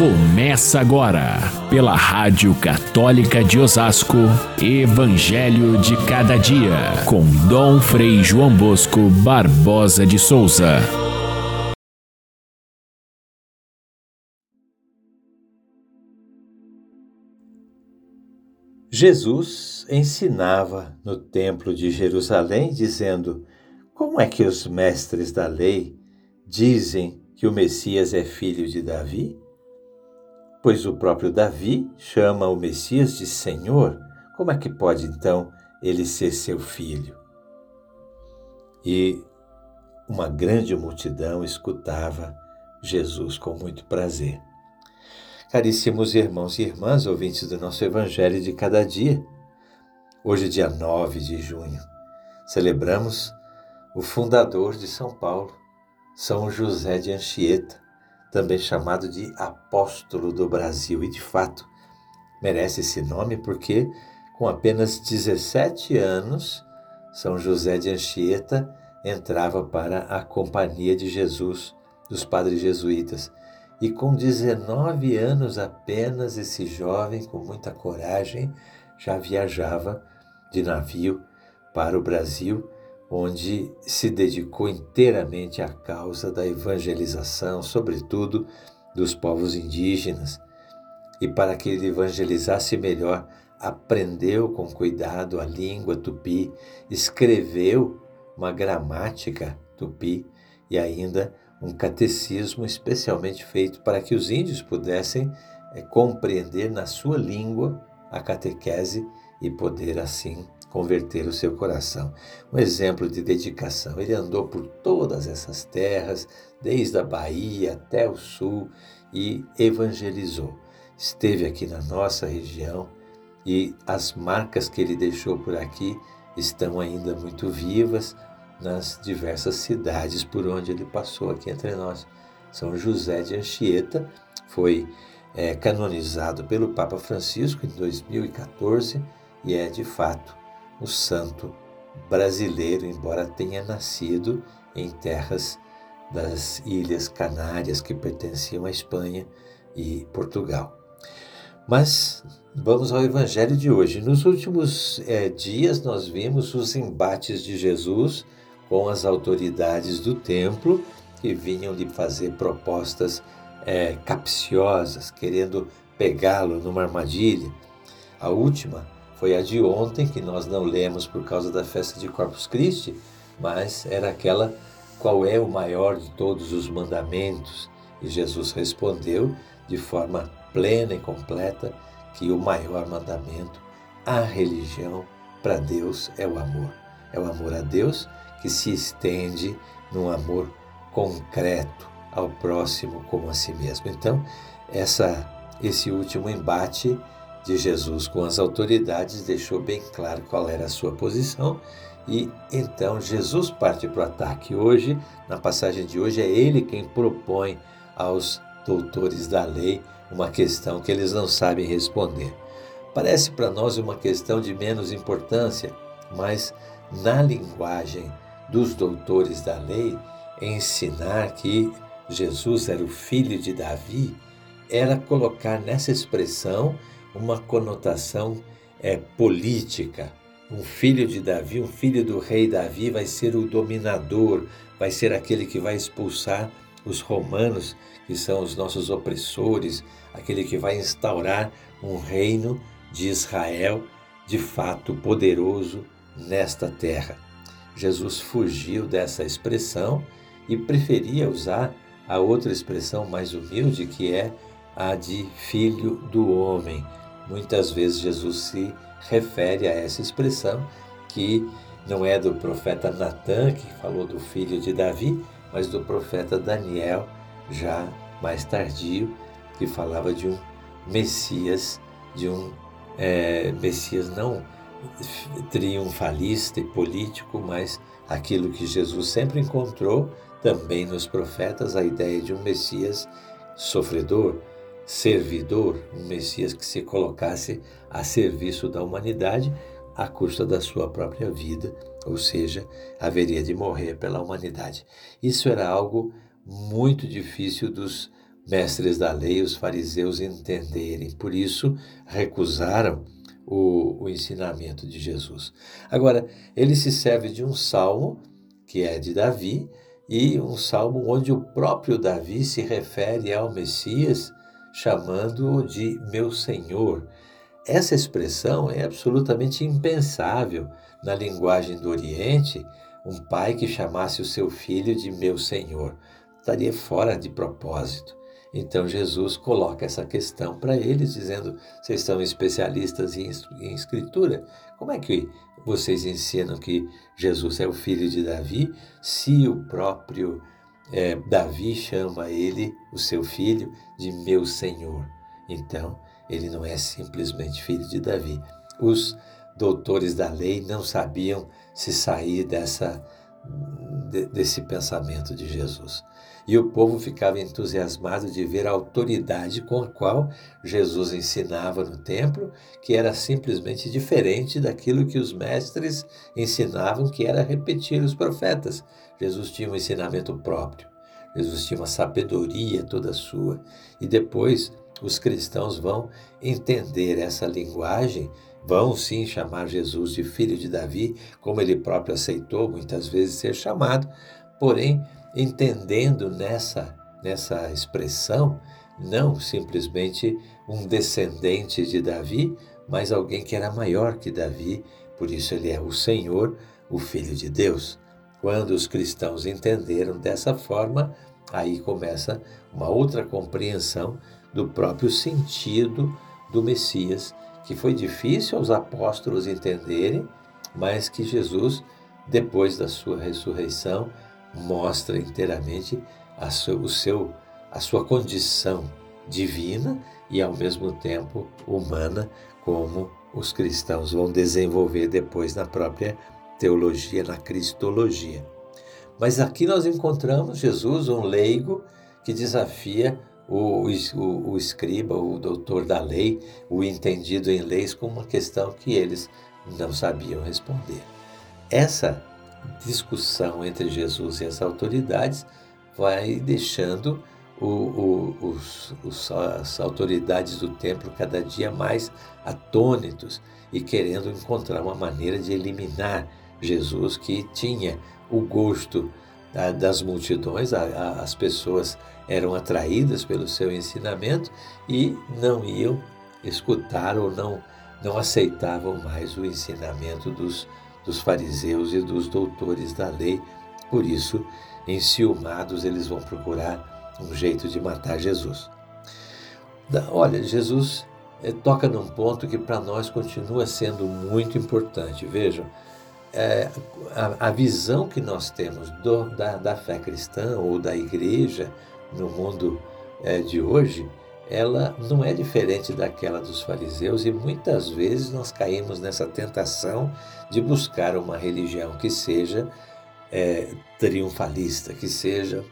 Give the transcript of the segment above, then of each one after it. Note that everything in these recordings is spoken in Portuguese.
Começa agora, pela Rádio Católica de Osasco, Evangelho de Cada Dia, com Dom Frei João Bosco Barbosa de Souza. Jesus ensinava no Templo de Jerusalém, dizendo: Como é que os mestres da lei dizem que o Messias é filho de Davi? Pois o próprio Davi chama o Messias de Senhor. Como é que pode então ele ser seu filho? E uma grande multidão escutava Jesus com muito prazer. Caríssimos irmãos e irmãs, ouvintes do nosso Evangelho de cada dia, hoje, dia 9 de junho, celebramos o fundador de São Paulo, São José de Anchieta, também chamado de apóstolo do Brasil. E de fato, merece esse nome porque, com apenas 17 anos, São José de Anchieta entrava para a Companhia de Jesus dos Padres Jesuítas. E com 19 anos apenas, esse jovem, com muita coragem, já viajava de navio para o Brasil onde se dedicou inteiramente à causa da evangelização, sobretudo dos povos indígenas. E para que ele evangelizasse melhor, aprendeu com cuidado a língua tupi, escreveu uma gramática tupi e ainda um catecismo especialmente feito para que os índios pudessem é, compreender na sua língua a catequese e poder assim converter o seu coração. Um exemplo de dedicação. Ele andou por todas essas terras, desde a Bahia até o sul, e evangelizou. Esteve aqui na nossa região e as marcas que ele deixou por aqui estão ainda muito vivas nas diversas cidades por onde ele passou aqui entre nós. São José de Anchieta foi é, canonizado pelo Papa Francisco em 2014 e é de fato o santo brasileiro, embora tenha nascido em terras das Ilhas Canárias que pertenciam à Espanha e Portugal. Mas vamos ao Evangelho de hoje. Nos últimos é, dias nós vimos os embates de Jesus com as autoridades do templo que vinham lhe fazer propostas é, capciosas, querendo pegá-lo numa armadilha. A última foi a de ontem, que nós não lemos por causa da festa de Corpus Christi, mas era aquela qual é o maior de todos os mandamentos? E Jesus respondeu de forma plena e completa que o maior mandamento, a religião para Deus é o amor. É o amor a Deus que se estende num amor concreto ao próximo como a si mesmo. Então, essa esse último embate de Jesus com as autoridades deixou bem claro qual era a sua posição e então Jesus parte para o ataque. Hoje, na passagem de hoje, é ele quem propõe aos doutores da lei uma questão que eles não sabem responder. Parece para nós uma questão de menos importância, mas na linguagem dos doutores da lei, ensinar que Jesus era o filho de Davi era colocar nessa expressão uma conotação é, política. Um filho de Davi, um filho do rei Davi, vai ser o dominador, vai ser aquele que vai expulsar os romanos, que são os nossos opressores, aquele que vai instaurar um reino de Israel de fato poderoso nesta terra. Jesus fugiu dessa expressão e preferia usar a outra expressão mais humilde, que é a de filho do homem, Muitas vezes Jesus se refere a essa expressão que não é do profeta Natan, que falou do filho de Davi, mas do profeta Daniel, já mais tardio, que falava de um Messias, de um é, Messias não triunfalista e político, mas aquilo que Jesus sempre encontrou também nos profetas, a ideia de um Messias sofredor, servidor, um Messias que se colocasse a serviço da humanidade à custa da sua própria vida, ou seja, haveria de morrer pela humanidade. Isso era algo muito difícil dos mestres da lei os fariseus entenderem. Por isso, recusaram o, o ensinamento de Jesus. Agora, ele se serve de um salmo, que é de Davi, e um salmo onde o próprio Davi se refere ao Messias, chamando-o de meu Senhor. Essa expressão é absolutamente impensável na linguagem do Oriente, um pai que chamasse o seu filho de meu Senhor. Estaria fora de propósito. Então Jesus coloca essa questão para eles, dizendo: vocês são especialistas em, escritura, como é que vocês ensinam que Jesus é o filho de Davi, se o próprio é, Davi chama ele, o seu filho, de meu Senhor? Então, ele não é simplesmente filho de Davi. Os doutores da lei não sabiam se sair dessa, desse pensamento de Jesus. E o povo ficava entusiasmado de ver a autoridade com a qual Jesus ensinava no templo, que era simplesmente diferente daquilo que os mestres ensinavam, que era repetir os profetas. Jesus tinha um ensinamento próprio. Jesus tinha uma sabedoria toda sua. E depois os cristãos vão entender essa linguagem, vão sim chamar Jesus de filho de Davi, como ele próprio aceitou muitas vezes ser chamado, porém entendendo nessa, nessa expressão não simplesmente um descendente de Davi, mas alguém que era maior que Davi, por isso ele é o Senhor, o Filho de Deus. Quando os cristãos entenderam dessa forma, aí começa uma outra compreensão do próprio sentido do Messias, que foi difícil aos apóstolos entenderem, mas que Jesus, depois da sua ressurreição, mostra inteiramente a, seu, o seu, a sua condição divina e, ao mesmo tempo, humana, como os cristãos vão desenvolver depois na própria teologia, na cristologia. Mas aqui nós encontramos Jesus, um leigo, que desafia o, o, o, escriba, o doutor da lei, o entendido em leis, com uma questão que eles não sabiam responder. Essa discussão entre Jesus e as autoridades vai deixando o, o, os, os, as autoridades do templo cada dia mais atônitos e querendo encontrar uma maneira de eliminar Jesus, que tinha o gosto da, das multidões, a, a, as pessoas eram atraídas pelo seu ensinamento e não iam escutar ou não, não aceitavam mais o ensinamento dos dos fariseus e dos doutores da lei. Por isso, enciumados, eles vão procurar um jeito de matar Jesus. Olha, Jesus é, toca num ponto que para nós continua sendo muito importante. Vejam, é, a, a, visão que nós temos do, da, da, fé cristã ou da igreja no mundo é, de hoje ela não é diferente daquela dos fariseus e muitas vezes nós caímos nessa tentação de buscar uma religião que seja é, triunfalista, que seja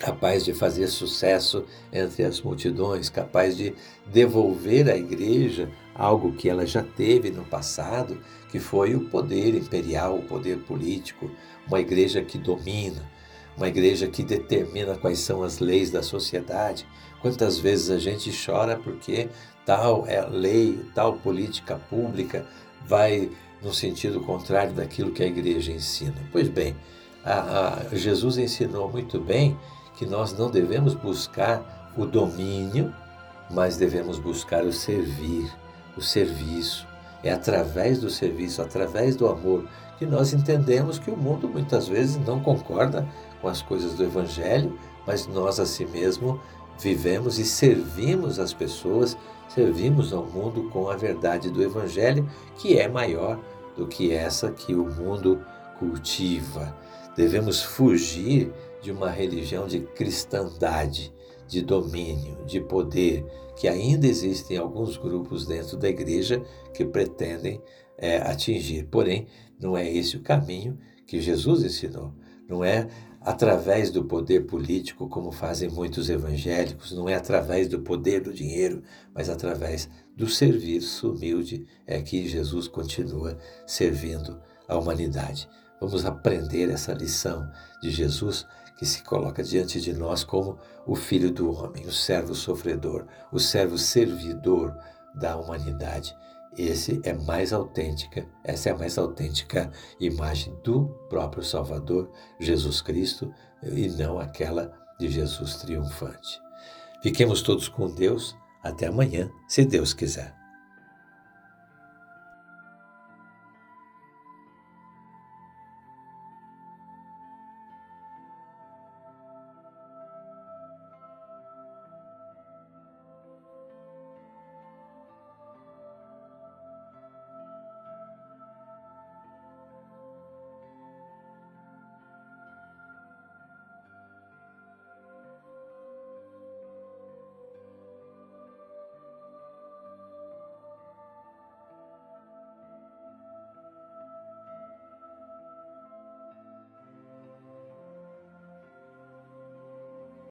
capaz de fazer sucesso entre as multidões, capaz de devolver à igreja algo que ela já teve no passado, que foi o poder imperial, o poder político, uma igreja que domina, uma igreja que determina quais são as leis da sociedade. Quantas vezes a gente chora porque tal é lei, tal política pública vai no sentido contrário daquilo que a igreja ensina. Pois bem, a, a Jesus ensinou muito bem que nós não devemos buscar o domínio, mas devemos buscar o servir, o serviço. É através do serviço, através do amor, que nós entendemos que o mundo muitas vezes não concorda com as coisas do Evangelho, mas nós a si mesmo vivemos e servimos as pessoas, servimos ao mundo com a verdade do Evangelho, que é maior do que essa que o mundo cultiva. Devemos fugir de uma religião de cristandade, de domínio, de poder, que ainda existem alguns grupos dentro da igreja que pretendem é, atingir. Porém, não é esse o caminho que Jesus ensinou. Não é através do poder político, como fazem muitos evangélicos, não é através do poder do dinheiro, mas através do serviço humilde é que Jesus continua servindo a humanidade. Vamos aprender essa lição de Jesus que se coloca diante de nós como o Filho do homem, o servo sofredor, o servo servidor da humanidade. Esse é mais autêntica, essa é a mais autêntica imagem do próprio Salvador, Jesus Cristo, e não aquela de Jesus triunfante. Fiquemos todos com Deus. Até amanhã, se Deus quiser.